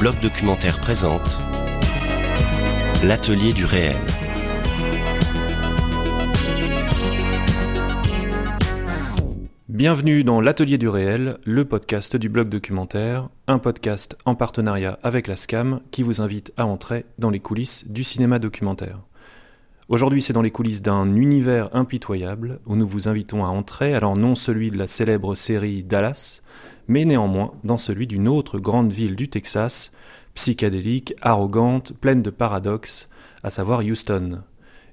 bloc documentaire présente L'atelier du réel. Bienvenue dans l'Atelier du réel, le podcast du blog documentaire, un podcast en partenariat avec la SCAM qui vous invite à entrer dans les coulisses du cinéma documentaire. Aujourd'hui, c'est dans les coulisses d'un univers impitoyable où nous vous invitons à entrer, alors non celui de la célèbre série Dallas, mais néanmoins dans celui d'une autre grande ville du Texas, psychédélique, arrogante, pleine de paradoxes, à savoir Houston.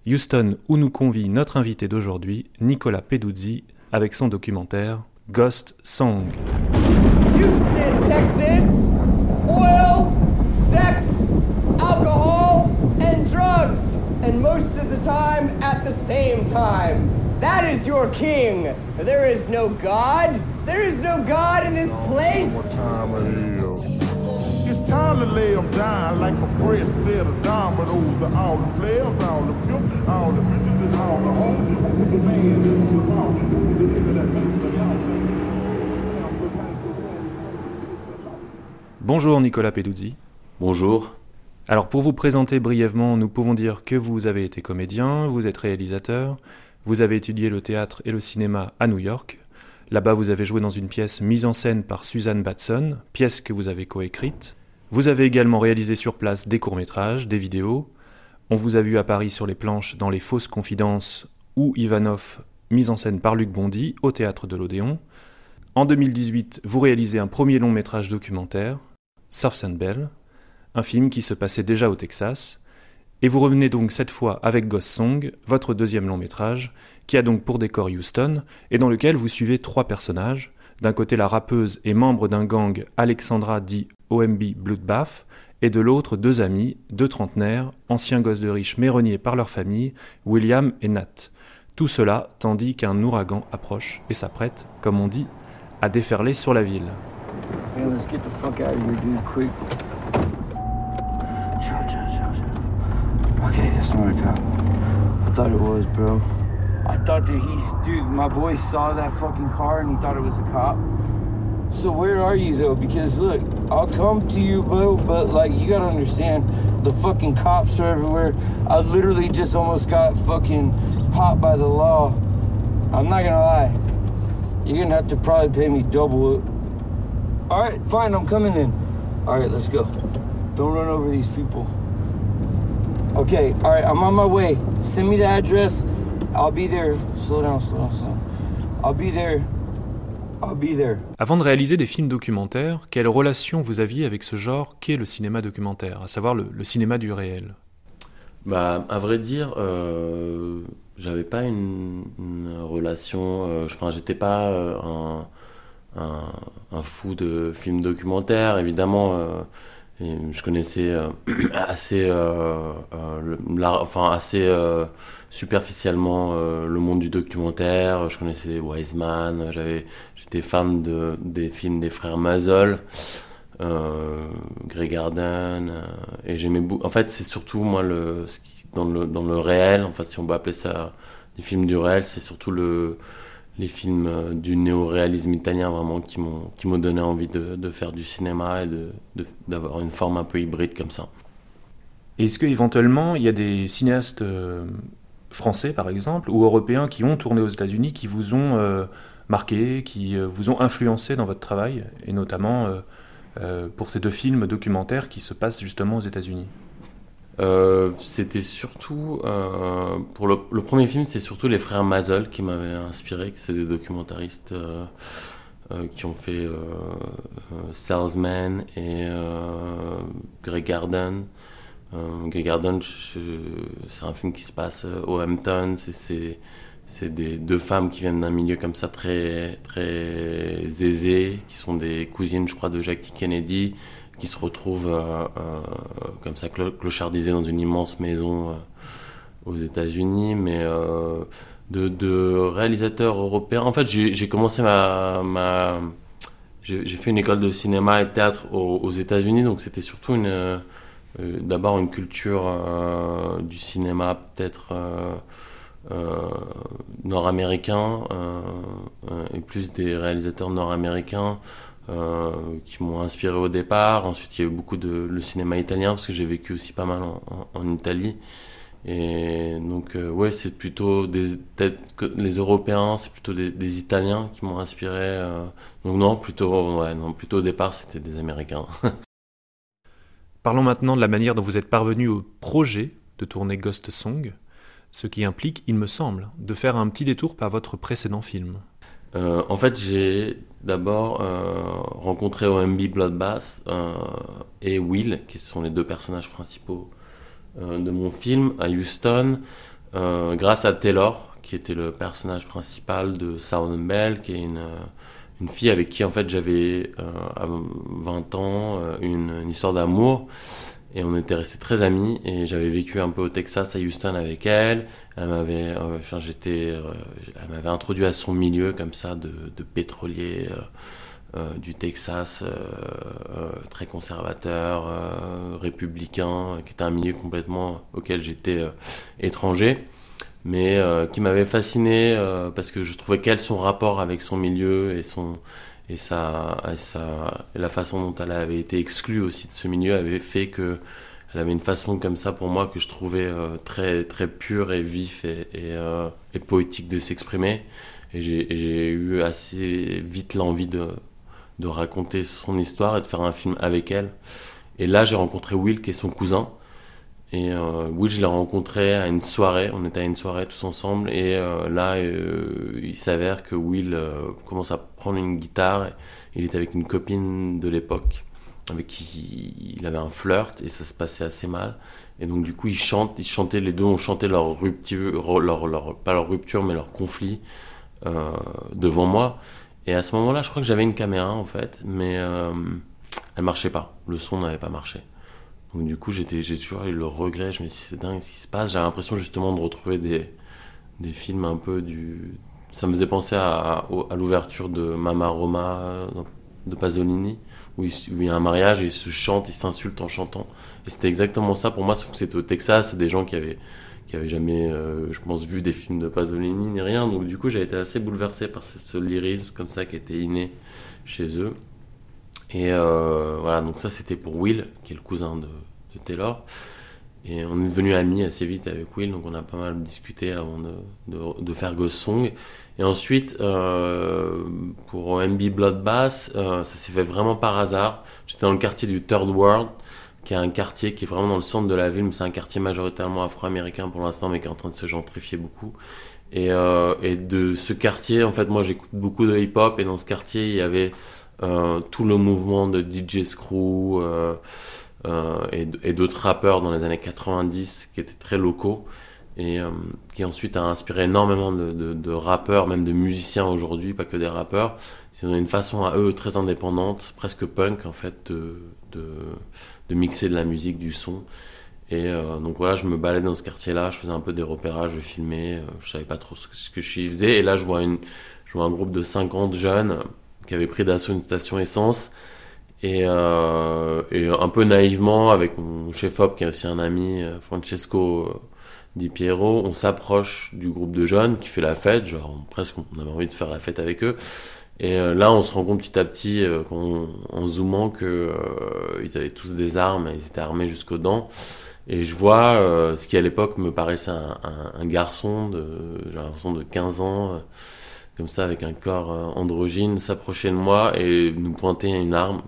Houston où nous convie notre invité d'aujourd'hui, Nicolas Peduzzi, avec son documentaire Ghost Song. Houston, Texas. Oil, sex, alcohol, and drugs. And most of the time at the same time. That is your king. There is no God. There is no God in this place. What time it is? It's time to lay 'em down like a fresh set of dominoes. To all the players, all the pimps, all the bitches, and all the. And who's the man? Who's the boss? Who's the nigga that makes the Bonjour Nicolas Peduzzi. Bonjour. Alors pour vous présenter brièvement, nous pouvons dire que vous avez été comédien, vous êtes réalisateur, vous avez étudié le théâtre et le cinéma à New York. Là-bas, vous avez joué dans une pièce mise en scène par Suzanne Batson, pièce que vous avez coécrite. Vous avez également réalisé sur place des courts-métrages, des vidéos. On vous a vu à Paris sur les planches dans Les Fausses Confidences ou Ivanov, mise en scène par Luc Bondy au théâtre de l'Odéon. En 2018, vous réalisez un premier long métrage documentaire, Surfs and Bell, un film qui se passait déjà au Texas, et vous revenez donc cette fois avec Ghost Song, votre deuxième long métrage, qui a donc pour décor Houston, et dans lequel vous suivez trois personnages. D'un côté la rappeuse et membre d'un gang Alexandra dit OMB Bloodbath, et de l'autre deux amis, deux trentenaires, anciens gosses de riches mais reniés par leur famille, William et Nat. Tout cela tandis qu'un ouragan approche et s'apprête, comme on dit, à déferler sur la ville. Okay, it's not a cop. I thought it was, bro. I thought that he's, dude, my boy saw that fucking car and he thought it was a cop. So where are you though? Because look, I'll come to you, bro, but like you gotta understand, the fucking cops are everywhere. I literally just almost got fucking popped by the law. I'm not gonna lie. You're gonna have to probably pay me double it. All right, fine, I'm coming in. All right, let's go. Don't run over these people. Okay, all right, I'm on my way. Send me the address. I'll be there. Slow down, slow down, slow down. I'll be there. I'll be there. Avant de réaliser des films documentaires, quelle relation vous aviez avec ce genre qu'est le cinéma documentaire, à savoir le, le cinéma du réel? Bah, à vrai dire, euh, j'avais pas une, une relation. euh, Enfin, j'étais pas euh, un, un, un fou de films documentaires. Évidemment, euh, je connaissais euh, assez, euh, euh, enfin assez superficiellement le monde du documentaire. Je connaissais Wiseman. J'avais, j'étais fan de des films des frères Mazel. Grey Garden et j'aimais beaucoup en fait c'est surtout moi le dans le dans le réel en fait si on peut appeler ça des films du réel c'est surtout le les films euh, du néo-réalisme italien vraiment qui m'ont donné envie de, faire du cinéma et de d'avoir une forme un peu hybride comme ça. Est-ce qu'éventuellement, il y a des cinéastes euh, français, par exemple, ou européens qui ont tourné aux États-Unis, qui vous ont euh, marqué, qui vous ont influencé dans votre travail, et notamment pour ces deux films documentaires qui se passent justement aux États-Unis? Euh, c'était surtout euh, pour le, premier film, c'est surtout les frères Mazel qui m'avaient inspiré, que c'est des documentaristes euh, qui ont fait Salesman et Grey Garden. Grey Garden, c'est un film qui se passe au Hamptons. et C'est c'est des deux femmes qui viennent d'un milieu comme ça très très aisé, qui sont des cousines, je crois, de Jackie Kennedy qui se retrouvent euh, euh, comme ça clo- clochardisés dans une immense maison euh, aux États-Unis, mais de, réalisateurs européens. En fait, j'ai commencé ma, ma j'ai fait une école de cinéma et de théâtre aux, États-Unis, donc c'était surtout une d'abord une culture du cinéma peut-être nord-américain et plus des réalisateurs nord-américains qui m'ont inspiré au départ. Ensuite, il y a eu beaucoup de le cinéma italien parce que j'ai vécu aussi pas mal en, Italie. Et donc, ouais, c'est plutôt des les Européens, c'est plutôt des, Italiens qui m'ont inspiré. donc non, plutôt non, plutôt au départ, c'était des Américains. Parlons maintenant de la manière dont vous êtes parvenu au projet de tourner Ghost Song, ce qui implique, il me semble, de faire un petit détour par votre précédent film. Euh, en fait, j'ai d'abord euh, rencontré OMB Bloodbath euh, et Will, qui sont les deux personnages principaux de mon film, à Houston, grâce à Taylor, qui était le personnage principal de Southern Bell, qui est une, une fille avec qui en fait j'avais à 20 ans une, une histoire d'amour et on était restés très amis. Et j'avais vécu un peu au Texas à Houston avec elle. Elle m'avait euh, j'étais euh, elle m'avait introduit à son milieu comme ça de, de pétrolier euh, du Texas très conservateur républicain qui était un milieu complètement auquel j'étais étranger. Mais qui m'avait fasciné parce que je trouvais qu'elle son rapport avec son milieu et son et ça, la façon dont elle avait été exclue aussi de ce milieu avait fait que elle avait une façon comme ça pour moi que je trouvais euh, très très pure et vif euh, et poétique de s'exprimer. Et j'ai eu assez vite l'envie de, raconter son histoire et de faire un film avec elle. Et là, j'ai rencontré Will, qui est son cousin. Et euh, Will, je l'ai rencontré à une soirée. On était à une soirée tous ensemble. Et là, il s'avère que Will commence à prendre une guitare. Il était avec une copine de l'époque avec qui il avait un flirt et ça se passait assez mal. Et donc du coup, ils chantent, ils chantaient, les deux ont chanté leur rupture, leur, leur, pas leur rupture, mais leur conflit euh, devant moi. Et à ce moment-là, je crois que j'avais une caméra en fait, mais euh, elle marchait pas. Le son n'avait pas marché. Donc du coup, j'étais, j'ai toujours eu le regret. Je me suis dit, c'est dingue ce qui se passe. J'avais l'impression justement de retrouver des, des films un peu du. Ça me faisait penser à, l'ouverture de Mama Roma de Pasolini où il, y a un mariage et ils se chantent, ils s'insultent en chantant. Et c'était exactement ça pour moi, sauf que c'était au Texas, c'est des gens qui avaient, qui avaient jamais, euh, je pense, vu des films de Pasolini ni rien. Donc du coup, j'ai été assez bouleversé par ce, lyrisme comme ça qui était inné chez eux. Et euh, voilà, donc ça c'était pour Will, qui est le cousin de, Taylor. Et on est devenu amis assez vite avec Will, donc on a pas mal discuté avant de, de, de faire Ghost Song. Et ensuite, euh, pour MB Bloodbath, euh, ça s'est fait vraiment par hasard. J'étais dans le quartier du Third World, qui est un quartier qui est vraiment dans le centre de la ville, mais c'est un quartier majoritairement afro-américain pour l'instant, mais qui est en train de se gentrifier beaucoup. Et, euh, et de ce quartier, en fait, moi j'écoute beaucoup de hip-hop, et dans ce quartier, il y avait euh, tout le mouvement de DJ Screw euh, euh, et, et d'autres rappeurs dans les années 90 qui étaient très locaux et euh, qui ensuite a inspiré énormément de, rappeurs, même de musiciens aujourd'hui, pas que des rappeurs. C'est une façon à eux très indépendante, presque punk en fait, de, mixer de la musique, du son. Et euh, donc voilà, je me baladais dans ce quartier-là, je faisais un peu des repérages, je filmais, euh, je savais pas trop ce que, je faisais. Et là, je vois, une, je vois un groupe de 50 jeunes qui avaient pris d'assaut une station essence. Et, euh, et un peu naïvement, avec mon chef-op qui est aussi un ami, Francesco dit Pierrot, on s'approche du groupe de jeunes qui fait la fête, genre presque on avait envie de faire la fête avec eux. Et euh, là, on se rend compte petit à petit, euh, en zoomant, que euh, ils avaient tous des armes, ils étaient armés jusqu'aux dents. Et je vois euh, ce qui à l'époque me paraissait un, un, un garçon de, j'ai l'impression de 15 ans, comme ça, avec un corps androgyne, s'approcher de moi et nous pointer une arme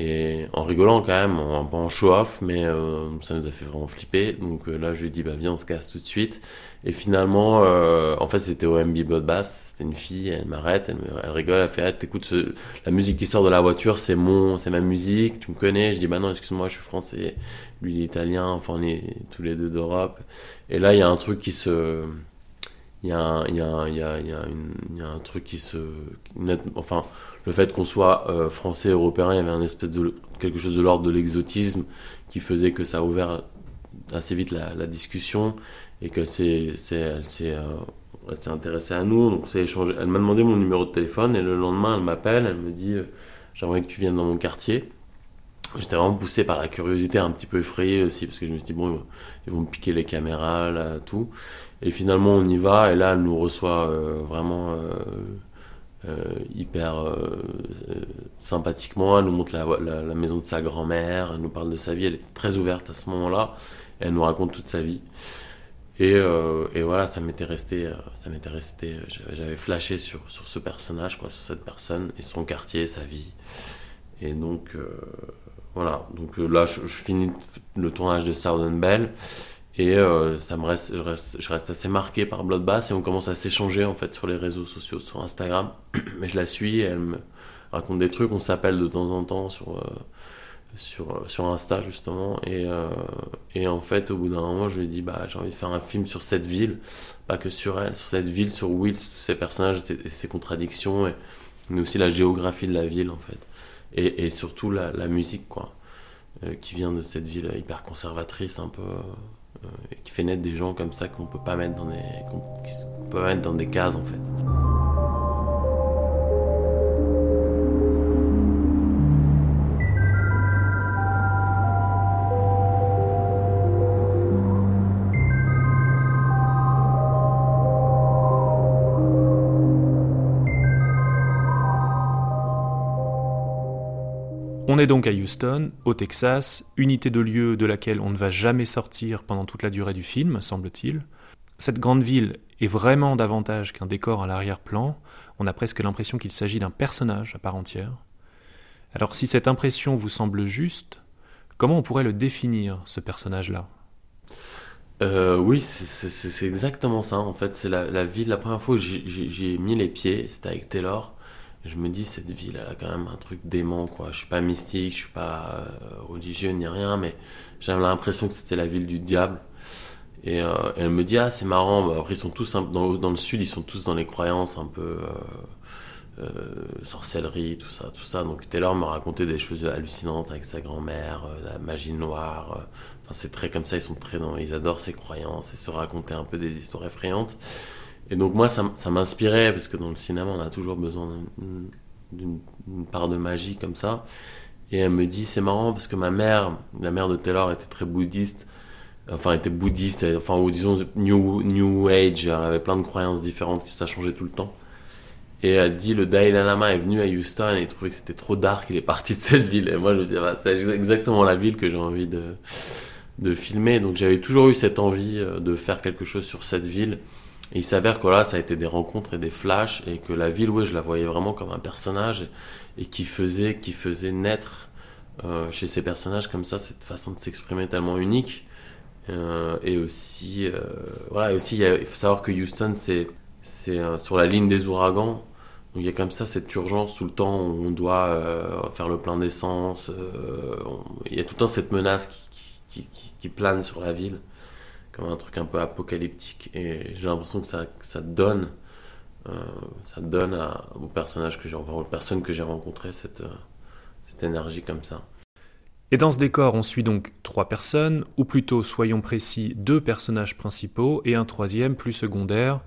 et en rigolant quand même, un peu en show-off, mais euh, ça nous a fait vraiment flipper. Donc euh, là, je lui ai dit, bah viens, on se casse tout de suite. Et finalement, euh, en fait, c'était OMB Bloodbath. C'était une fille, elle m'arrête, elle, rigole, elle fait, ah, ce... la musique qui sort de la voiture, c'est mon, c'est ma musique, tu me connais. Je dis, bah non, excuse-moi, je suis français. Lui, il est italien, enfin, on est tous les deux d'Europe. Et là, il y a un truc qui se, il y a, a, il y a, il y a un truc qui se, enfin, le fait qu'on soit euh, français, européen, il y avait un espèce de quelque chose de l'ordre de l'exotisme qui faisait que ça a ouvert assez vite la, discussion et qu'elle s'est, euh, intéressée à nous. Donc échangé. Elle m'a demandé mon numéro de téléphone et le lendemain elle m'appelle, elle me dit euh, j'aimerais que tu viennes dans mon quartier. J'étais vraiment poussé par la curiosité, un petit peu effrayé aussi, parce que je me suis dit, bon, ils vont me piquer les caméras, là, tout. Et finalement, on y va, et là, elle nous reçoit vraiment hyper sympathiquement. Elle nous montre la, la maison de sa grand-mère, elle nous parle de sa vie. Elle est très ouverte à ce moment-là. Elle nous raconte toute sa vie. Et, euh, voilà, ça m'était resté, euh, ça m'était resté, euh, j'avais flashé sur, sur ce personnage, quoi, sur cette personne et son quartier, sa vie. Et donc, voilà. Donc là, je, finis le tournage de Southern Bell et ça me reste je, reste, assez marqué par Bloodbath et on commence à s'échanger en fait sur les réseaux sociaux, sur Instagram. Mais je la suis, et elle me raconte des trucs, on s'appelle de temps en temps sur sur, sur Insta justement. Et, euh, et en fait au bout d'un moment je lui ai dit bah j'ai envie de faire un film sur cette ville. Pas que sur elle sur cette ville sur Will ses personnages et ses contradictions et, mais aussi la géographie de la ville en fait. Et, et surtout la, la, musique quoi euh, qui vient de cette ville hyper conservatrice un peu euh, et qui fait naître des gens comme ça qu'on peut pas mettre dans des qu'on peut mettre dans des cases en fait On est donc à Houston, au Texas, unité de lieu de laquelle on ne va jamais sortir pendant toute la durée du film, semble-t-il. Cette grande ville est vraiment davantage qu'un décor à l'arrière-plan, on a presque l'impression qu'il s'agit d'un personnage à part entière. Alors si cette impression vous semble juste, comment on pourrait le définir, ce personnage-là? Euh, oui, c'est exactement ça. En fait, c'est la, la, ville. La première fois que j'ai mis les pieds, c'était avec Taylor je me dis cette ville elle a quand même un truc dément quoi. Je suis pas mystique je suis pas euh, religieux ni rien mais j'avais l'impression que c'était la ville du diable. Et euh, elle me dit ah c'est marrant bah, après ils sont tous dans, le sud ils sont tous dans les croyances un peu euh, sorcellerie tout ça tout ça. Donc Taylor me racontait des choses hallucinantes avec sa grand-mère la magie noire enfin c'est très comme ça ils sont très dans ils adorent ces croyances et se raconter un peu des histoires effrayantes et donc moi, ça, m'inspirait, parce que dans le cinéma, on a toujours besoin d'une part de magie comme ça. Et elle me dit, c'est marrant, parce que ma mère, la mère de Taylor, était très bouddhiste, enfin, était bouddhiste, enfin, ou disons, New, new Age, elle avait plein de croyances différentes, ça changeait tout le temps. Et elle dit, le Dalai Lama est venu à Houston et il trouvait que c'était trop dark, il est parti de cette ville. Et moi, je me dis, bah, c'est exactement la ville que j'ai envie de, de filmer. Donc j'avais toujours eu cette envie euh, de faire quelque chose sur cette ville. Et il s'avère que là, ça a été des rencontres et des flashs, et que la ville, ouais, je la voyais vraiment comme un personnage, et, qui faisait, qui faisait naître euh, chez ces personnages comme ça cette façon de s'exprimer tellement unique. Euh, et aussi, euh, voilà, et aussi, il, faut savoir que Houston, c'est, sur la ligne des ouragans. Donc il y a comme ça cette urgence tout le temps où on doit faire le plein d'essence. il y a tout le temps cette menace qui plane sur la ville un truc un peu apocalyptique. Et j'ai l'impression que ça, donne, euh, ça donne à, aux personnages que j'ai, aux personnes que j'ai rencontrées cette, euh, cette énergie comme ça. Et dans ce décor, on suit donc trois personnes, ou plutôt, soyons précis, deux personnages principaux et un troisième plus secondaire,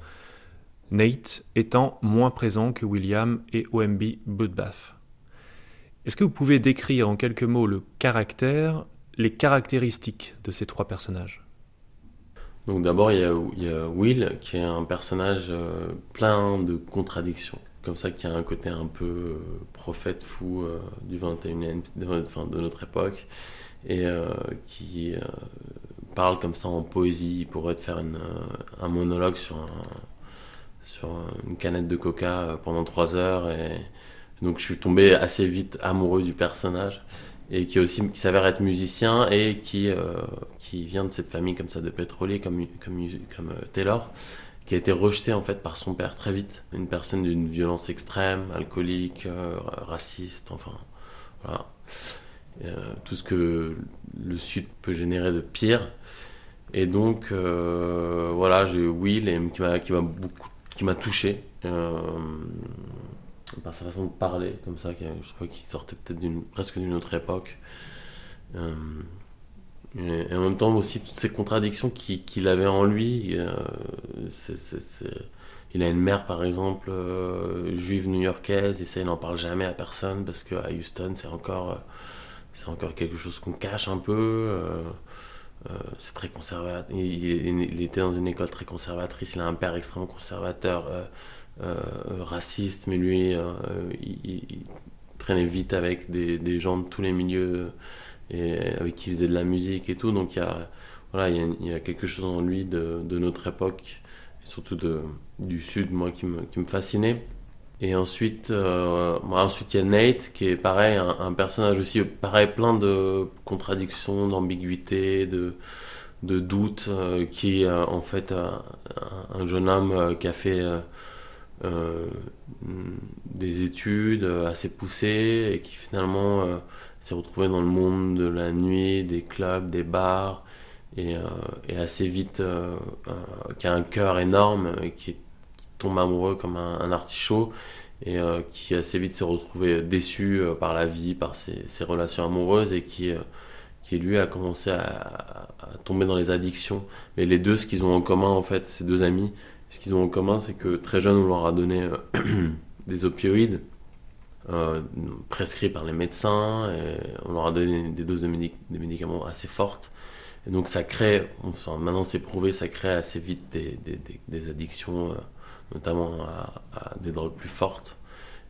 Nate étant moins présent que William et OMB Budbath. Est-ce que vous pouvez décrire en quelques mots le caractère, les caractéristiques de ces trois personnages? Donc d'abord, il, y a Will, qui est un personnage euh, plein de contradictions, comme ça, qui a un côté un peu euh, prophète fou euh, du 21e, de, de notre époque, et qui parle comme ça en poésie. Il pourrait faire un monologue sur, sur une canette de coca pendant trois heures, et donc je suis tombé assez vite amoureux du personnage et qui aussi qui s'avère être musicien et qui euh, qui vient de cette famille comme ça de pétrolier comme comme comme euh, Taylor qui a été rejeté en fait par son père très vite. Une personne d'une violence extrême alcoolique euh, raciste enfin voilà. Tout ce que le sud peut générer de pire. Et donc voilà j'ai Will et, qui m'a qui m'a touché par sa façon de parler, comme ça, qui, je crois qu'il sortait peut-être presque d'une autre époque. Euh, et, en même temps aussi toutes ces contradictions qu'il avait en lui. Euh, il a une mère, par exemple, euh, juive new-yorkaise, et ça, il n'en parle jamais à personne, parce qu'à Houston, c'est encore, quelque chose qu'on cache un peu. c'est très conservateur. Il, était dans une école très conservatrice. Il a un père extrêmement conservateur raciste, mais lui, il, traînait vite avec des, gens de tous les milieux et avec qui il faisait de la musique et tout. Donc il y a, voilà, il y a, quelque chose en lui de, notre époque, et surtout de, du Sud, moi, qui me, fascinait. Et ensuite, euh, ensuite il y a Nate qui est pareil, un, personnage aussi pareil, plein de contradictions, d'ambiguïté, de, de doutes, euh, qui est en fait un, jeune homme euh, qui a fait des études assez poussées et qui finalement s'est retrouvé dans le monde de la nuit, des clubs, des bars, et, assez vite qui a un cœur énorme, et qui tombe amoureux comme un, artichaut et euh, qui assez vite s'est retrouvé déçu euh, par la vie, par ses, relations amoureuses et euh, qui lui a commencé à, tomber dans les addictions. Mais les deux, ce qu'ils ont en commun en fait, ces deux amis, ce qu'ils ont en commun, c'est que très jeune, on leur a donné des opioïdes. prescrits par les médecins, on leur a donné des doses de médicaments assez fortes. Et donc ça crée, maintenant c'est prouvé, ça crée assez vite des, addictions notamment à, des drogues plus fortes.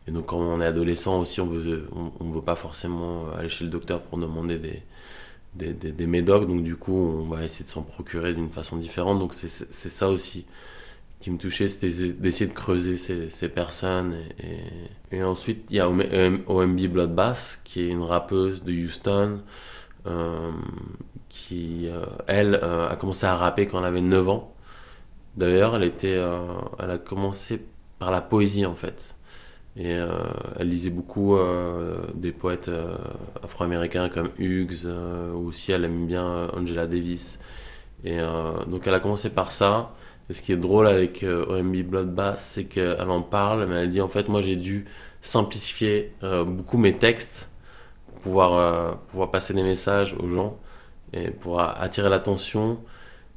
Et donc quand on est adolescent aussi, on veut, on, veut pas forcément aller chez le docteur pour demander des, des, des, médocs, donc du coup on va essayer de s'en procurer d'une façon différente. Donc c'est ça aussi qui me touchait, c'était d'essayer de creuser ces, personnes. Et, ensuite il y a OMB Bloodbath, qui est une rappeuse de Houston, euh, qui euh, elle euh, a commencé à rapper quand elle avait 9 ans. D'ailleurs, elle était, elle a commencé par la poésie en fait. Et elle lisait beaucoup des poètes afro-américains comme Hughes, ou aussi elle aime bien Angela Davis. Et donc elle a commencé par ça. Et ce qui est drôle avec OMB Bloodbath, c'est qu'elle en parle, mais elle dit en fait moi j'ai dû simplifier beaucoup mes textes pour pouvoir, pouvoir passer des messages aux gens et pour attirer l'attention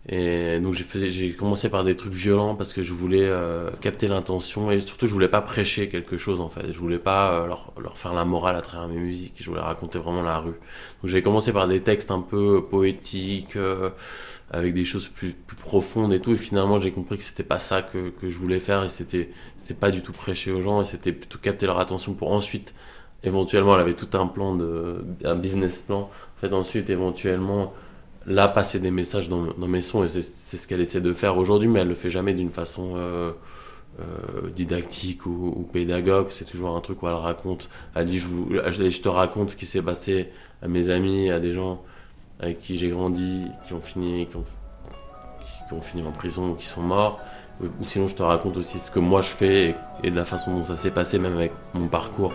et donc j'ai commencé par des trucs violents parce que je voulais euh, capter l'intention et surtout je voulais pas prêcher quelque chose en fait. Je voulais pas euh, leur, leur, faire la morale à travers mes musiques. Je voulais raconter vraiment la rue. Donc j'ai commencé par des textes un peu poétiques euh, avec des choses plus, plus profondes et tout. Et finalement j'ai compris que c'était pas ça que, je voulais faire et c'était pas du tout prêcher aux gens et c'était plutôt capter leur attention pour ensuite éventuellement elle avait tout un plan de un business plan. En fait ensuite éventuellement là passer des messages dans, mes sons et c'est ce qu'elle essaie de faire aujourd'hui mais elle le fait jamais d'une façon euh, euh, didactique ou, pédagogue c'est toujours un truc où elle raconte elle dit je, vous, je te raconte ce qui s'est passé à mes amis à des gens avec qui j'ai grandi qui ont fini qui ont, fini en prison qui sont morts ou sinon je te raconte aussi ce que moi je fais et, de la façon dont ça s'est passé même avec mon parcours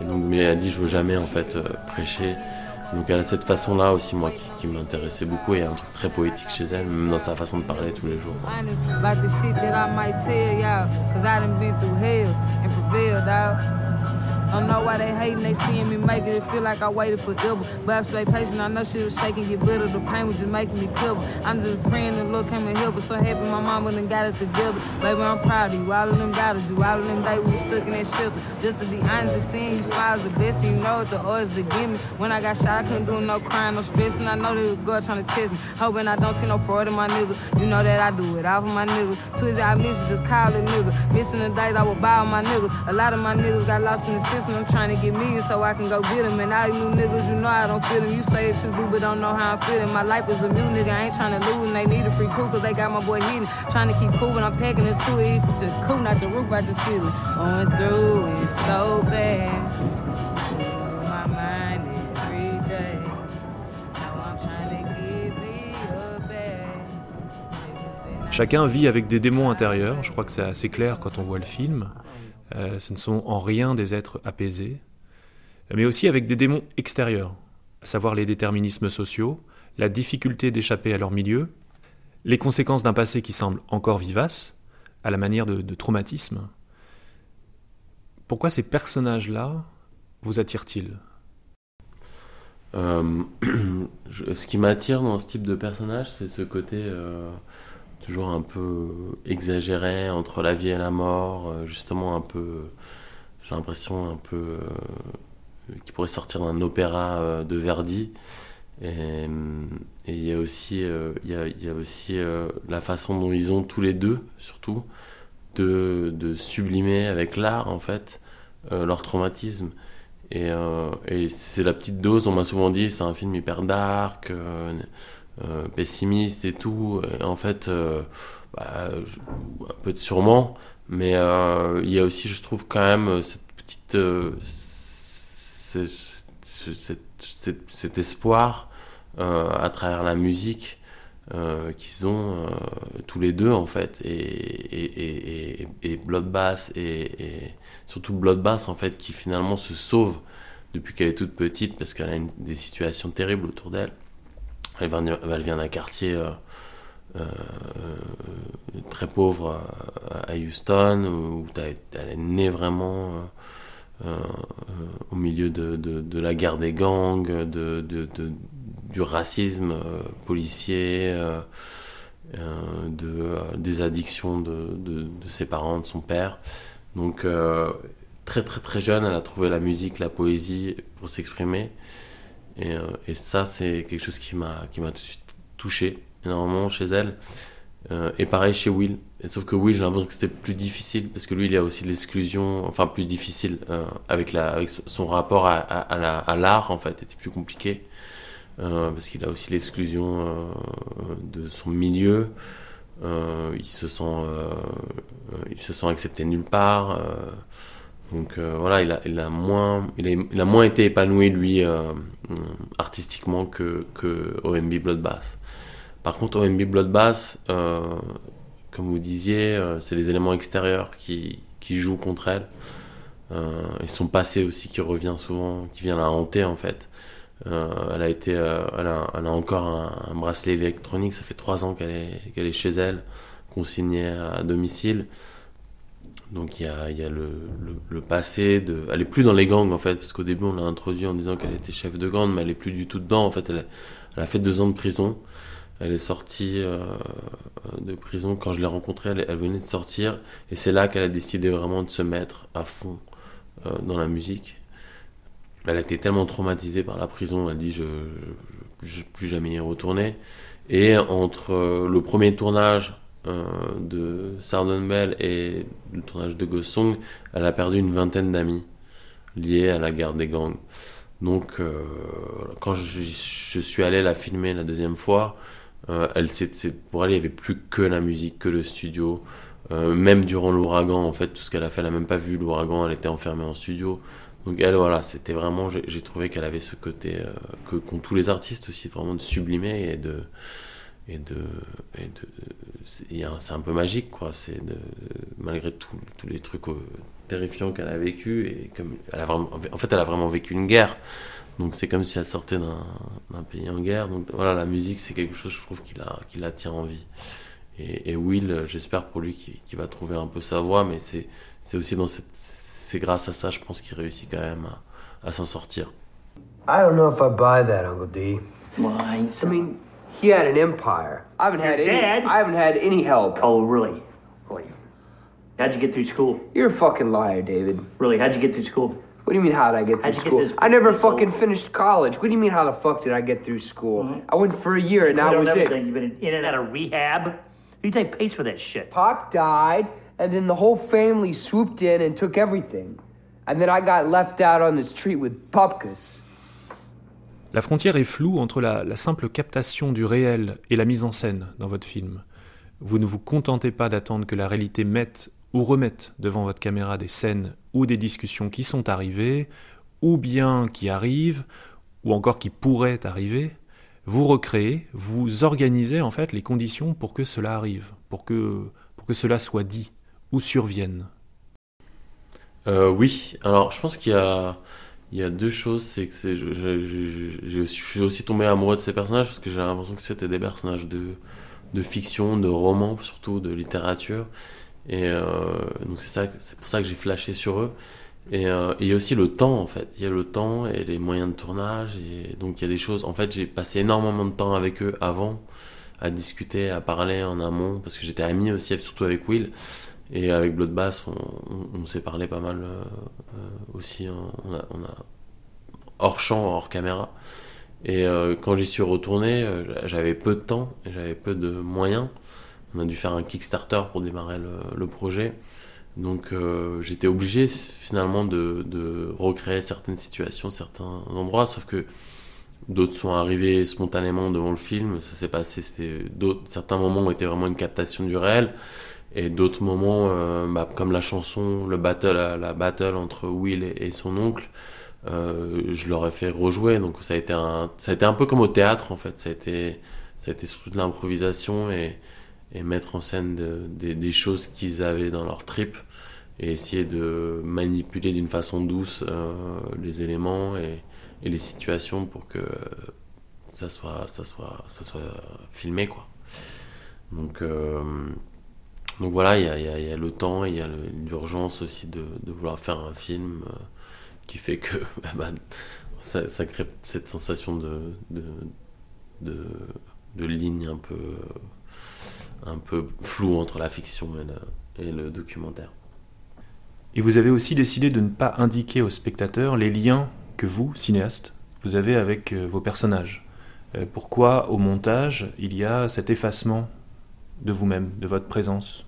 et donc elle dit je veux jamais en fait euh, prêcher donc elle a cette façon-là aussi, moi, qui, qui m'intéressait beaucoup. Et il y a un truc très poétique chez elle, même dans sa façon de parler tous les jours. I don't know why they hating, they seeing me make it. It feel like I waited forever. But I stay patient, I know she was shaking, get better. The pain was just making me cover. I'm just praying the Lord came and help her. So happy my mama done got it together. Baby, I'm proud of you. All of them doubters you. All of them days we was stuck in that shelter. Just to be honest, just seeing you smiles the best. And you know what the odds are give me. When I got shot, I couldn't do no crying, no stressing. I know they was God trying to test me. Hoping I don't see no fraud in my nigga. You know that I do it. All for my nigga. Twisted, I miss it, just call it nigga. Missing the days I would buy my nigga. A lot of my niggas got lost in the system. I'm trying to get millions so I can go get them. And all you niggas, you know I don't feel them. You say it you do, but don't know how I'm feeling. My life is a new nigga, I ain't trying to lose. And they need a free crew, cause they got my boy hidden. Trying to keep cool, but I'm packing it to it. Just cool, not the roof, I just feel it. Going through it so bad. Chacun vit avec des démons intérieurs, je crois que c'est assez clair quand on voit le film. Euh, ce ne sont en rien des êtres apaisés, mais aussi avec des démons extérieurs, à savoir les déterminismes sociaux, la difficulté d'échapper à leur milieu, les conséquences d'un passé qui semble encore vivace, à la manière de, traumatisme. Pourquoi ces personnages-là vous attirent-ils? Euh, Ce qui m'attire dans ce type de personnage, c'est ce côté euh, toujours un peu exagéré entre la vie et la mort, euh, justement un peu, j'ai l'impression un peu euh, qui pourrait sortir d'un opéra euh, de Verdi. Et il y a aussi, il y a, aussi la façon dont ils ont tous les deux, surtout, de, de sublimer avec l'art en fait leur traumatisme. Et c'est la petite dose, on m'a souvent dit, c'est un film hyper dark, pessimiste et tout. Et en fait, bah, un peu sûrement, mais il y a aussi, je trouve, quand même cette petite. cet espoir à travers la musique euh, qu'ils ont euh, tous les deux en fait et, et, et, et et, surtout Bloodbath en fait qui finalement se sauve depuis qu'elle est toute petite parce qu'elle a des situations terribles autour d'elle elle, vient d'un quartier euh, euh très pauvre à Houston où elle est née vraiment au milieu de, la guerre des gangs de, du racisme euh, policier, euh, euh, de, des addictions de, ses parents, de son père. Donc très très très jeune, elle a trouvé la musique, la poésie pour s'exprimer. Et, et, ça, c'est quelque chose qui m'a qui m'a touché énormément chez elle. et pareil chez Will. Sauf que Will, j'ai l'impression que c'était plus difficile parce que lui, il a aussi l'exclusion, enfin plus difficile avec la avec son rapport à, à, l'art en fait, était plus compliqué. Euh, parce qu'il a aussi l'exclusion euh, de son milieu. Euh, il se sent, il se sent accepté nulle part. Donc voilà, il a, moins, il a, moins été épanoui lui artistiquement que que OMB Bloodbath. Par contre, OMB Bloodbath, comme vous disiez, c'est les éléments extérieurs qui, jouent contre elle. Euh, et son passé aussi qui revient souvent, qui vient la hanter en fait. Euh, elle a euh, encore un, bracelet électronique. Ça fait trois ans qu'elle est, qu'elle est chez elle, consignée à, domicile. Donc il y a, le, passé de. Elle est plus dans les gangs en fait, parce qu'au début on l'a introduit en disant qu'elle était chef de gang, mais elle est plus du tout dedans. En fait, elle, a fait deux ans de prison. Elle est sortie euh, de prison quand je l'ai rencontrée. Elle, venait de sortir, et c'est là qu'elle a décidé vraiment de se mettre à fond euh, dans la musique. Elle a été tellement traumatisée par la prison, elle dit je ne plus jamais y retourner. Et entre euh, le premier tournage de Sardon Bell et le tournage de Ghost Song, elle a perdu une vingtaine d'amis liés à la guerre des gangs. Donc euh, quand je, suis allé la filmer la deuxième fois, euh, elle, pour elle il n'y avait plus que la musique, que le studio. Euh, même durant l'ouragan, en fait, tout ce qu'elle a fait, elle n'a même pas vu l'ouragan, elle était enfermée en studio. Donc elle, voilà, c'était vraiment, j'ai trouvé qu'elle avait ce côté euh, que qu'ont tous les artistes aussi, vraiment de sublimer et de et de et de c'est un peu magique quoi. C'est de malgré tous les trucs euh, terrifiants qu'elle a vécu et comme elle a vraiment, en fait, elle a vraiment vécu une guerre. Donc c'est comme si elle sortait d'un pays en guerre. Donc voilà, la musique, c'est quelque chose, je trouve, qui la, qui la tient en vie. Et, et Will, j'espère pour lui qu'il va trouver un peu sa voix, mais c'est aussi dans cette c'est grâce à ça, je pense, qu'il réussit quand même à, à s'en sortir. I don't know if I buy that, Uncle D. Why? I mean, he had an empire. I haven't had Your any. dad? I haven't had any help. Oh, really? Really? How'd you get through school? You're a fucking liar, David. Really? How'd you get through school? What do you mean, how did I get through How'd you get school? this- I never this fucking over? finished college. What do you mean, how the fuck did I get through school? Mm-hmm. I went for a year and that done was everything. it. You've been in and out of rehab. Who do you think pays for that shit? Pop died, and then the whole family swooped in and took everything. And then I got left out on the street with pupkas. La frontière est floue entre la, simple captation du réel et la mise en scène dans votre film. Vous ne vous contentez pas d'attendre que la réalité mette ou remette devant votre caméra des scènes ou des discussions qui sont arrivées, ou bien qui arrivent, ou encore qui pourraient arriver. Vous recréez, vous organisez en fait les conditions pour que cela arrive, pour que, pour que cela soit dit ou survienne. Euh, oui, alors je pense qu'il y a, il y a deux choses. C'est que c'est, je, je, je, je, suis aussi tombé amoureux de ces personnages parce que j'ai l'impression que c'était des personnages de, de fiction, de romans, surtout de littérature. Et euh, donc c'est ça, c'est pour ça que j'ai flashé sur eux. Et, euh, et il y a aussi le temps en fait. Il y a le temps et les moyens de tournage. Et donc il y a des choses. En fait, j'ai passé énormément de temps avec eux avant, à discuter, à parler en amont, parce que j'étais ami aussi, surtout avec Will. Et avec Bloodbath, on, s'est parlé pas mal euh, aussi. On a, on a, hors champ, hors caméra. Et euh, quand j'y suis retourné, euh, j'avais peu de temps j'avais peu de moyens. on a dû faire un Kickstarter pour démarrer le, projet. Donc j'étais obligé finalement de, de, recréer certaines situations, certains endroits, sauf que d'autres sont arrivés spontanément devant le film. Ça s'est passé, certains moments ont été vraiment une captation du réel, et d'autres moments, bah, comme la chanson, le battle, la, battle entre Will et, son oncle. je leur ai fait rejouer, donc ça a été un, ça a été un peu comme au théâtre en fait. Ça a été, ça a été surtout de l'improvisation et, et mettre en scène des choses qu'ils avaient dans leur trip et essayer de manipuler d'une façon douce euh, les éléments et, et, les situations pour que ça soit, ça soit, ça soit filmé quoi. Donc, euh, donc voilà, il y a, le temps, il y a l'urgence aussi de, vouloir faire un film euh, qui fait que bah, ça, ça, crée cette sensation de, ligne un peu un peu flou entre la fiction et le, et le documentaire. Et vous avez aussi décidé de ne pas indiquer aux spectateurs les liens que vous, cinéaste, vous avez avec euh, vos personnages. Euh, pourquoi au montage il y a cet effacement de vous-même, de votre présence?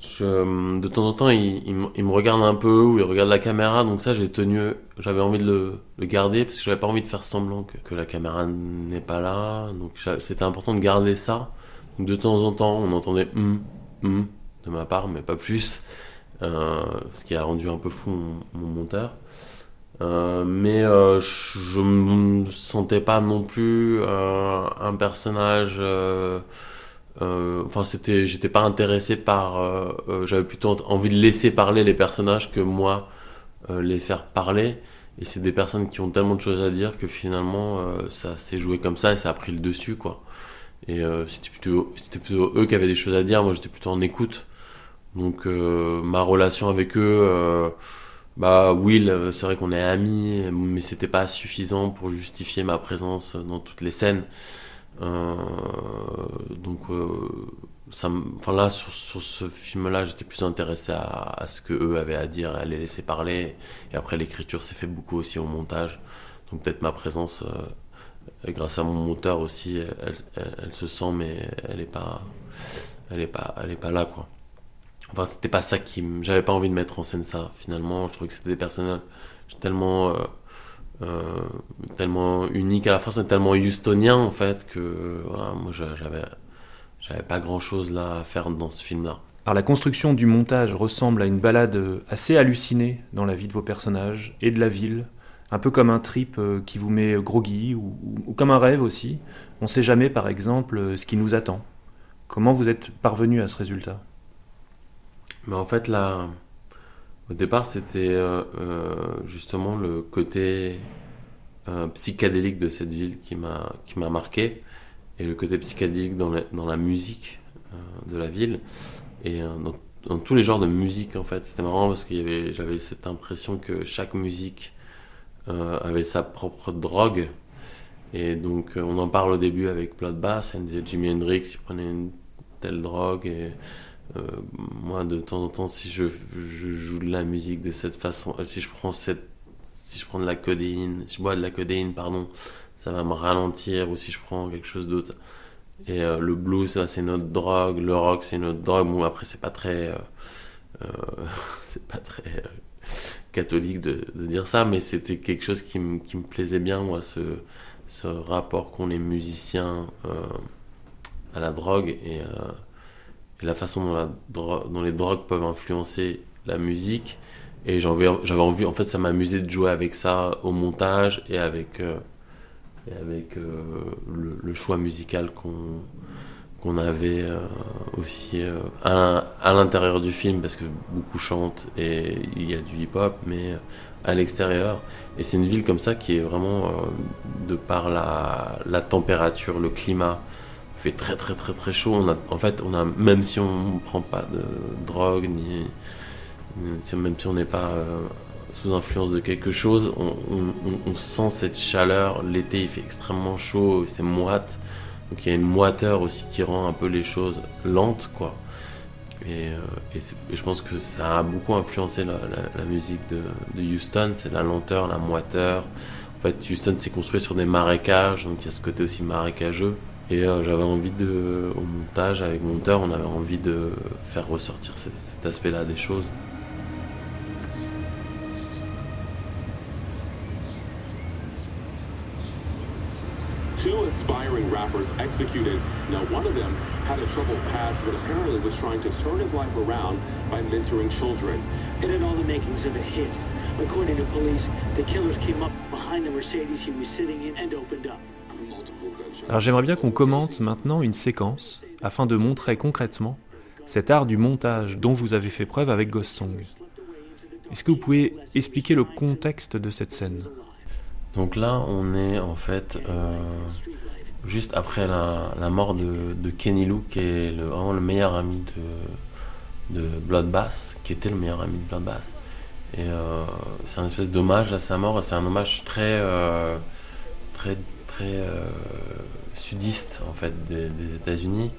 Je, de temps en temps, il, me regarde un peu ou il regarde la caméra, donc ça j'ai tenu, j'avais envie de le, garder parce que j'avais pas envie de faire semblant que, la caméra n'est pas là, donc c'était important de garder ça de temps en temps, on entendait hum, hum de ma part, mais pas plus, euh, ce qui a rendu un peu fou mon, monteur. Euh, mais euh, je me sentais pas non plus un personnage. Enfin, c'était, j'étais pas intéressé par. J'avais plutôt envie de laisser parler les personnages que moi les faire parler. Et c'est des personnes qui ont tellement de choses à dire que finalement, ça s'est joué comme ça et ça a pris le dessus, quoi. Et euh, c'était plutôt, c'était plutôt eux qui avaient des choses à dire. Moi, j'étais plutôt en écoute. Donc, euh, ma relation avec eux, euh, bah, Will, euh, c'est vrai qu'on est amis, mais c'était pas suffisant pour justifier ma présence dans toutes les scènes. Euh, donc, enfin là, sur, ce film-là, j'étais plus intéressé à, ce que eux avaient à dire, à les laisser parler. Et après, l'écriture s'est fait beaucoup aussi au montage. Donc, peut-être ma présence grâce à mon moteur aussi, elle, se sent, mais elle est pas, elle est pas, elle est pas là, quoi. Enfin, c'était pas ça qui, j'avais pas envie de mettre en scène ça. Finalement, je trouvais que c'était des personnages tellement, euh, euh, tellement uniques à la fois, tellement houstoniens en fait que, voilà, moi j'avais, j'avais pas grand chose là à faire dans ce film-là. Alors la construction du montage ressemble à une balade assez hallucinée dans la vie de vos personnages et de la ville, un peu comme un trip euh, qui vous met groggy ou, comme un rêve aussi. On ne sait jamais, par exemple, euh, ce qui nous attend. Comment vous êtes parvenu à ce résultat? Mais en fait, là, au départ, c'était euh, justement le côté psychédélique de cette ville qui m'a qui m'a marqué et le côté psychédélique dans la, dans la musique de la ville et dans, tous les genres de musique en fait. C'était marrant parce avait j'avais cette impression que chaque musique euh, avait sa propre drogue. Et donc, euh, on en parle au début avec Bloodbath. Elle disait Jimi Hendrix, il prenait une telle drogue. Et euh, moi, de temps en temps, si je, joue de la musique de cette façon, si je prends cette, si je prends de la codéine, si je bois de la codéine, pardon, ça va me ralentir. Ou si je prends quelque chose d'autre. Et le blues, c'est notre drogue. Le rock, c'est notre drogue. Bon, après, c'est pas très, c'est pas très catholique de, dire ça, mais c'était quelque chose qui, me plaisait bien, moi, ce, ce rapport qu'ont les musiciens euh, à la drogue et, euh, et, la façon dont, les drogues peuvent influencer la musique. Et j'avais envie, en fait, ça m'amusait de jouer avec ça au montage et avec, euh, avec le, choix musical qu'on avait euh, aussi euh, à, l'intérieur du film parce que beaucoup chantent et il y a du hip-hop, mais euh, à l'extérieur. Et c'est une ville comme ça qui est vraiment, de par la, température, le climat, fait très très très très chaud. On a, en fait, on a, même si on prend pas de drogue, ni, même si on n'est pas sous influence de quelque chose, on, sent cette chaleur. L'été, il fait extrêmement chaud, c'est moite. Donc il y a une moiteur aussi qui rend un peu les choses lentes, quoi. Et, euh, je pense que ça a beaucoup influencé la, la, musique de, de Houston, c'est la lenteur, la moiteur. En fait, Houston s'est construit sur des marécages, donc il y a ce côté aussi marécageux. Et j'avais envie de, au montage, avec mon monteur, on avait envie de faire ressortir cet, cet aspect-là des choses. two aspiring rappers executed. Now, one of them had a troubled past, but apparently was trying to turn his life around by mentoring children. It had all the makings of a hit. According to police, the killers came up behind the Mercedes he was sitting in and opened up. Alors j'aimerais bien qu'on commente maintenant une séquence afin de montrer concrètement cet art du montage dont vous avez fait preuve avec Ghost Song. Est-ce que vous pouvez expliquer le contexte de cette scène? Donc là, on est en fait euh, juste après la, mort de, Kenny Lou, qui est vraiment le meilleur ami de, de Bloodbath, qui était le meilleur ami de Bloodbath. Et euh, c'est un espèce d'hommage à sa mort, c'est un hommage très, euh, très, euh, sudiste en fait des, États-Unis.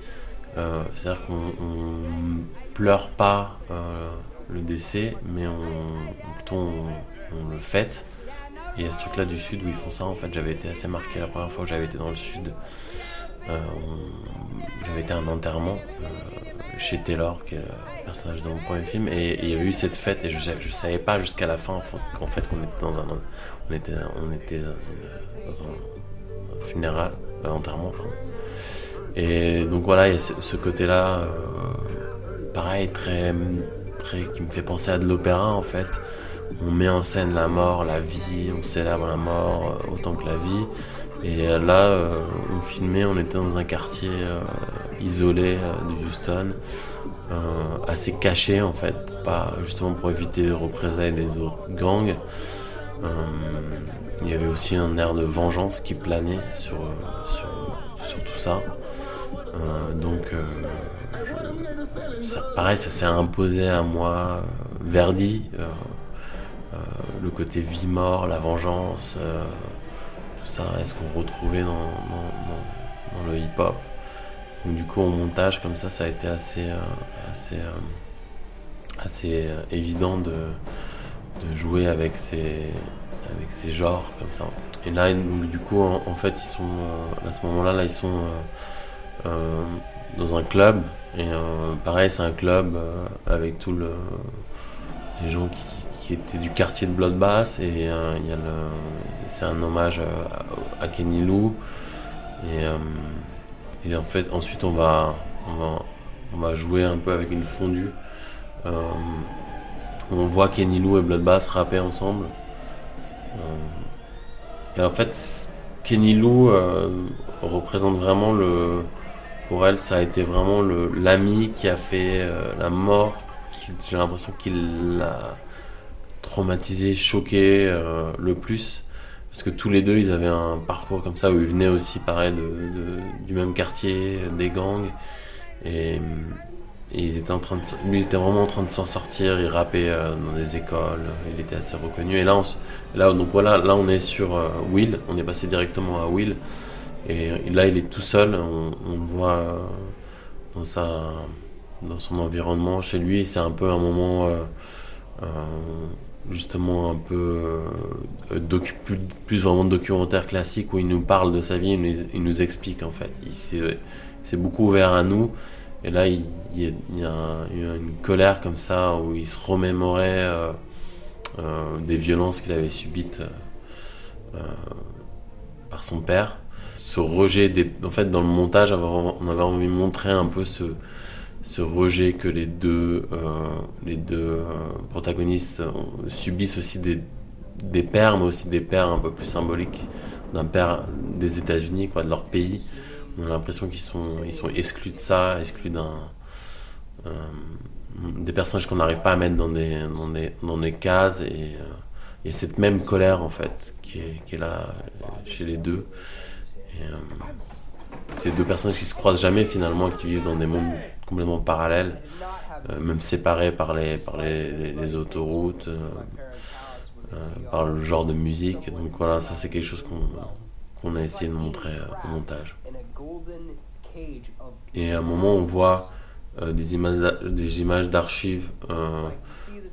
Euh, c'est-à-dire qu'on on pleure pas euh, le décès, mais on, plutôt on, le fête. Et a ce truc là du sud où ils font ça. En fait, j'avais été assez marqué la première fois que j'avais été dans le sud. J'avais été à un enterrement chez Taylor, qui est le personnage de mon premier film, et il y avait eu cette fête et je, savais pas jusqu'à la fin en fait qu'on était dans un on était dans, dans un, funéral, un enterrement. Et donc voilà, il y a ce, ce côté là, euh, pareil très très qui me fait penser à de l'opéra en fait on met en scène la mort, la vie, on célèbre la mort autant que la vie. Et là, euh, on filmait, on était dans un quartier euh, isolé euh, de Houston, assez caché en fait, pour pas, justement pour éviter les représailles des autres gangs. Il y avait aussi un air de vengeance qui planait sur, sur, tout ça. donc, je, ça, pareil, ça s'est imposé à moi, Verdi euh, le côté vie-mort, la vengeance, euh, tout ça, est-ce qu'on retrouvait dans, le hip-hop? Donc du coup, au montage, comme ça, ça a été assez, euh, assez, assez évident de, de, jouer avec ces, avec ces genres comme ça. Et là, du coup, en, fait, ils sont à ce moment-là, là, ils sont euh, dans un club. Et euh, pareil, c'est un club euh, avec tout le les gens qui, qui était du quartier de Bloodbath et euh, c'est un hommage à, Kenny Lou et, euh, en fait ensuite on va on va on va jouer un peu avec une fondue euh, on voit Kenny Lou et Bloodbath rapper ensemble et en fait Kenny Lou représente vraiment le pour elle ça a été vraiment l'ami qui a fait la mort j'ai l'impression qu'il l'a traumatisé, choqué euh, le plus. Parce que tous les deux, ils avaient un parcours comme ça où ils venaient aussi, pareil, de, du même quartier, des gangs. Et, et, en train de, lui était vraiment en train de s'en sortir. Il rappait euh, dans des écoles. Il était assez reconnu. Et là, on, donc voilà, là, on est sur euh, Will. On est passé directement à Will. Et, là, il est tout seul. On, le voit euh, dans sa, dans son environnement, chez lui. C'est un peu un moment justement un peu plus, plus, vraiment documentaire classique où il nous parle de sa vie, il nous, il nous explique en fait. Il s'est beaucoup ouvert à nous. Et là, il, y a, une colère comme ça où il se remémorait euh, euh, des violences qu'il avait subites euh, par son père. Ce rejet, des, en fait, dans le montage, on avait envie de montrer un peu ce, ce rejet que les deux, les deux protagonistes subissent aussi des, des pères, mais aussi des pères un peu plus symboliques d'un père des États-Unis, quoi, de leur pays. On a l'impression qu'ils sont, ils sont exclus de ça, exclus d'un, euh, des personnages qu'on n'arrive pas à mettre dans des, dans des, dans des cases. Et il y a cette même colère, en fait, qui est, là chez les deux. Euh, ces deux personnages qui se croisent jamais finalement, qui vivent dans des mondes complètement parallèles, euh, même séparés par les, par les, autoroutes, par le genre de musique. Donc voilà, ça c'est quelque chose qu'on qu a essayé de montrer au montage. Et à un moment, on voit euh, des images des images d'archives euh,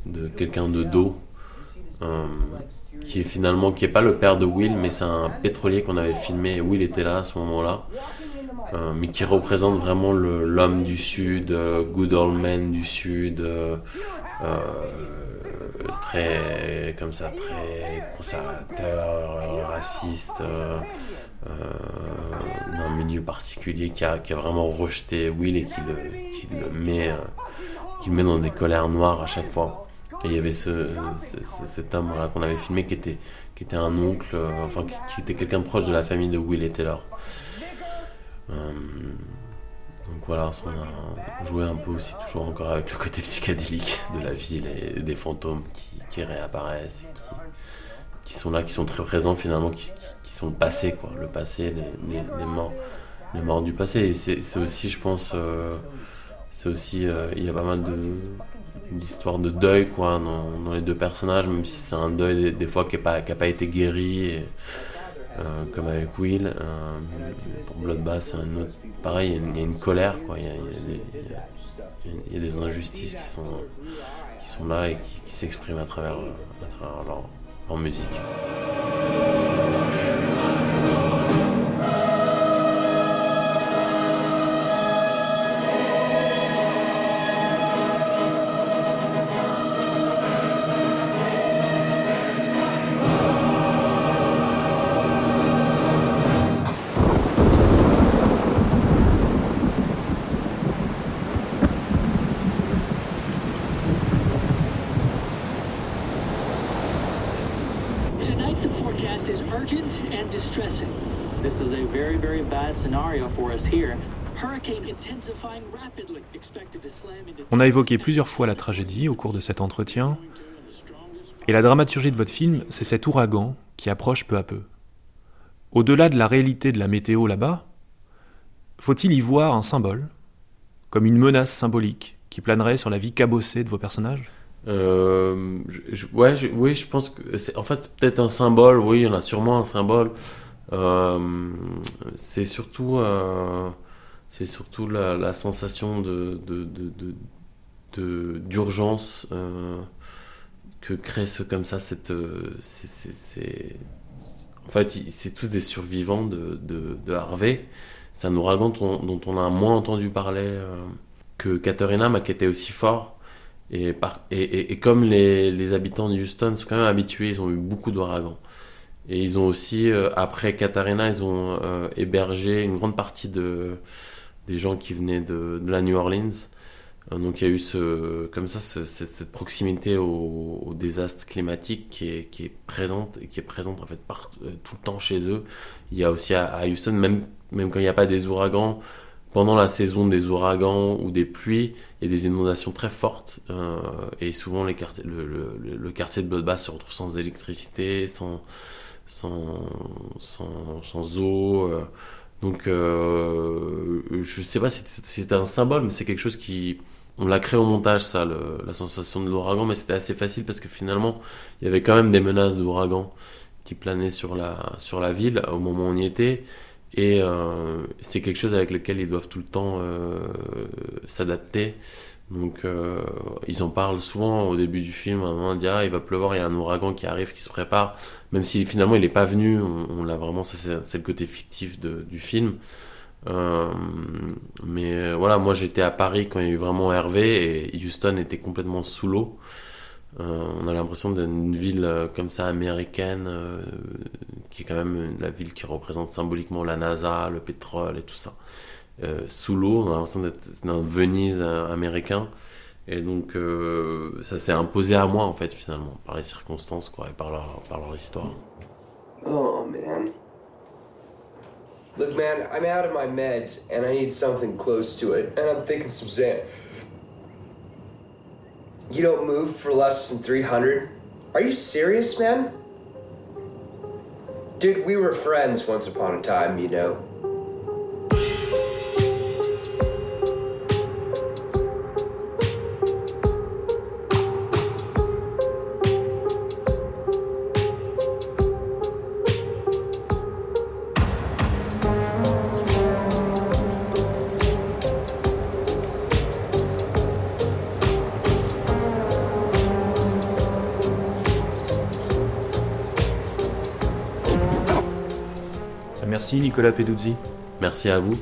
de quelqu'un de dos euh, qui est finalement qui est pas le père de Will mais c'est un pétrolier qu'on avait filmé et Will était là à ce moment-là mais qui représente vraiment l'homme du Sud, good old man du Sud, très comme ça, très conservateur, euh, raciste, euh, euh, d'un milieu particulier qui a, qui a vraiment rejeté Will et qui le, qui le met, euh, qui le met dans des colères noires à chaque fois. Et il y avait ce, ce- ce- cet homme qu'on avait filmé qui était, qui était un oncle, euh, enfin qui, était quelqu'un proche de la famille de Will et Taylor. Euh, donc voilà, on a joué un peu aussi toujours encore avec le côté psychédélique de la ville et des fantômes qui, réapparaissent qui, sont là, qui sont très présents finalement, qui, sont le passé, quoi, le passé, les, morts, du passé. Et c'est aussi, je pense, euh, c'est aussi, euh, il y a pas mal de d'histoires de deuil, quoi, dans, les deux personnages, même si c'est un deuil des, fois qui n'a pas, pas été guéri. euh, comme avec Will. Pour Bloodbath, c'est un autre. Pareil, il y a une, colère, quoi. Il y a, des, injustices qui sont, qui sont là et qui, s'expriment à travers, leur musique. Distressing. This is a very, very bad scenario for us here. Hurricane intensifying rapidly, expected to slam into On a évoqué plusieurs fois la tragédie au cours de cet entretien, et la dramaturgie de votre film, c'est cet ouragan qui approche peu à peu. Au-delà de la réalité de la météo là-bas, faut-il y voir un symbole, comme une menace symbolique qui planerait sur la vie cabossée de vos personnages? Euh, ouais, oui, je pense que c'est en fait peut-être un symbole. Oui, il y en a sûrement un symbole. Euh, c'est surtout, euh, c'est surtout la, sensation de, d'urgence que crée ce comme ça. Cette, en fait, c'est tous des survivants de, de, Harvey. C'est un ouragan dont, on a moins entendu parler que Katrina, mais qui était aussi fort. Et, comme les, habitants de Houston sont quand même habitués, ils ont eu beaucoup d'ouragans. Et ils ont aussi, euh, après Katarina, ils ont euh, hébergé une grande partie de, des gens qui venaient de, la New Orleans. Euh, donc il y a eu ce, comme ça ce- cette, proximité au, désastre climatique qui est, présente et qui est présente en fait tout le temps chez eux. Il y a aussi à, à Houston, même, même quand il n'y a pas des ouragans, pendant la saison des ouragans ou des pluies, il y a des inondations très fortes euh, et souvent les quartiers, le, le- le- quartier de Bloodbath se retrouve sans électricité, sans, sans, sans, sans eau. euh. donc euh, je sais pas si c'est un symbole, mais c'est quelque chose qui... On l'a créé au montage, ça, le- la sensation de l'ouragan, mais c'était assez facile parce que finalement, il y avait quand même des menaces d'ouragan qui planaient sur la, sur la ville au moment où on y était. Et euh, c'est quelque chose avec lequel ils doivent tout le temps euh, s'adapter. Donc euh, ils en parlent souvent au début du film. À un moment, on dit ah, il va pleuvoir, il y a un ouragan qui arrive, qui se prépare. Même si finalement il n'est pas venu, on, on l'a vraiment. C'est le côté fictif de- du film. Euh, mais voilà, moi j'étais à Paris quand il y a eu vraiment Hervé et Houston était complètement sous l'eau. Euh, on a l'impression d'une ville euh, comme ça américaine, euh, qui est quand même la ville qui représente symboliquement la NASA, le pétrole et tout ça. Sous l'eau, on a l'impression d'être dans Venise américain. Et donc ça s'est imposé à moi en fait finalement, par les circonstances quoi, et par leur, par leur histoire. Oh, man. Look, man, I'm out of my meds and I need something close to it. And I'm thinking some Xan. You don't move for less than 300? Are you serious, man? Dude, we were friends once upon a time, you know. Nicolas Peduzzi. Merci à vous.